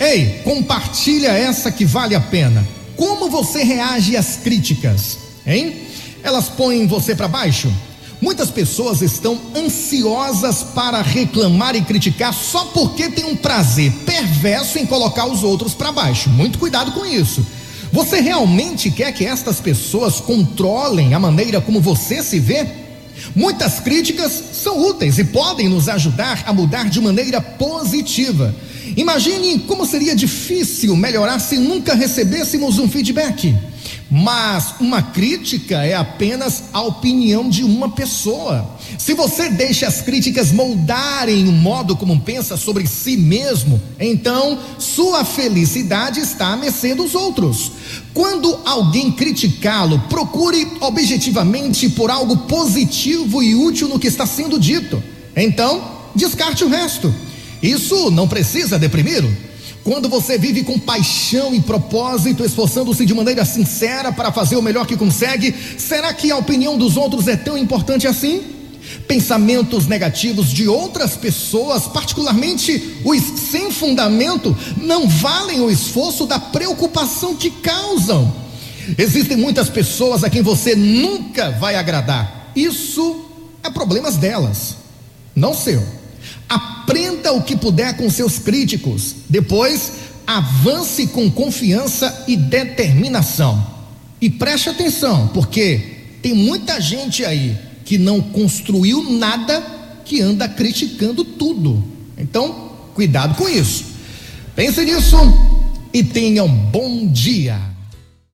Ei, compartilha essa que vale a pena. Como você reage às críticas, hein? Elas põem você para baixo? Muitas pessoas estão ansiosas para reclamar e criticar só porque tem um prazer perverso em colocar os outros para baixo. Muito cuidado com isso. Você realmente quer que estas pessoas controlem a maneira como você se vê? Muitas críticas são úteis e podem nos ajudar a mudar de maneira positiva. Imagine como seria difícil melhorar se nunca recebêssemos um feedback. Mas uma crítica é apenas a opinião de uma pessoa. Se você deixa as críticas moldarem o modo como pensa sobre si mesmo, então sua felicidade está à mercê dos outros. Quando alguém criticá-lo, procure objetivamente por algo positivo e útil no que está sendo dito. Então, descarte o resto. Isso não precisa deprimir. Quando você vive com paixão e propósito, esforçando-se de maneira sincera para fazer o melhor que consegue, será que a opinião dos outros é tão importante assim? Pensamentos negativos de outras pessoas, particularmente os sem fundamento, não valem o esforço da preocupação que causam. Existem muitas pessoas a quem você nunca vai agradar. Isso é problemas delas, não seu. Aprenda o que puder com seus críticos. Depois, avance com confiança e determinação. E preste atenção, porque tem muita gente aí que não construiu nada que anda criticando tudo. Então, cuidado com isso. Pense nisso e tenha um bom dia.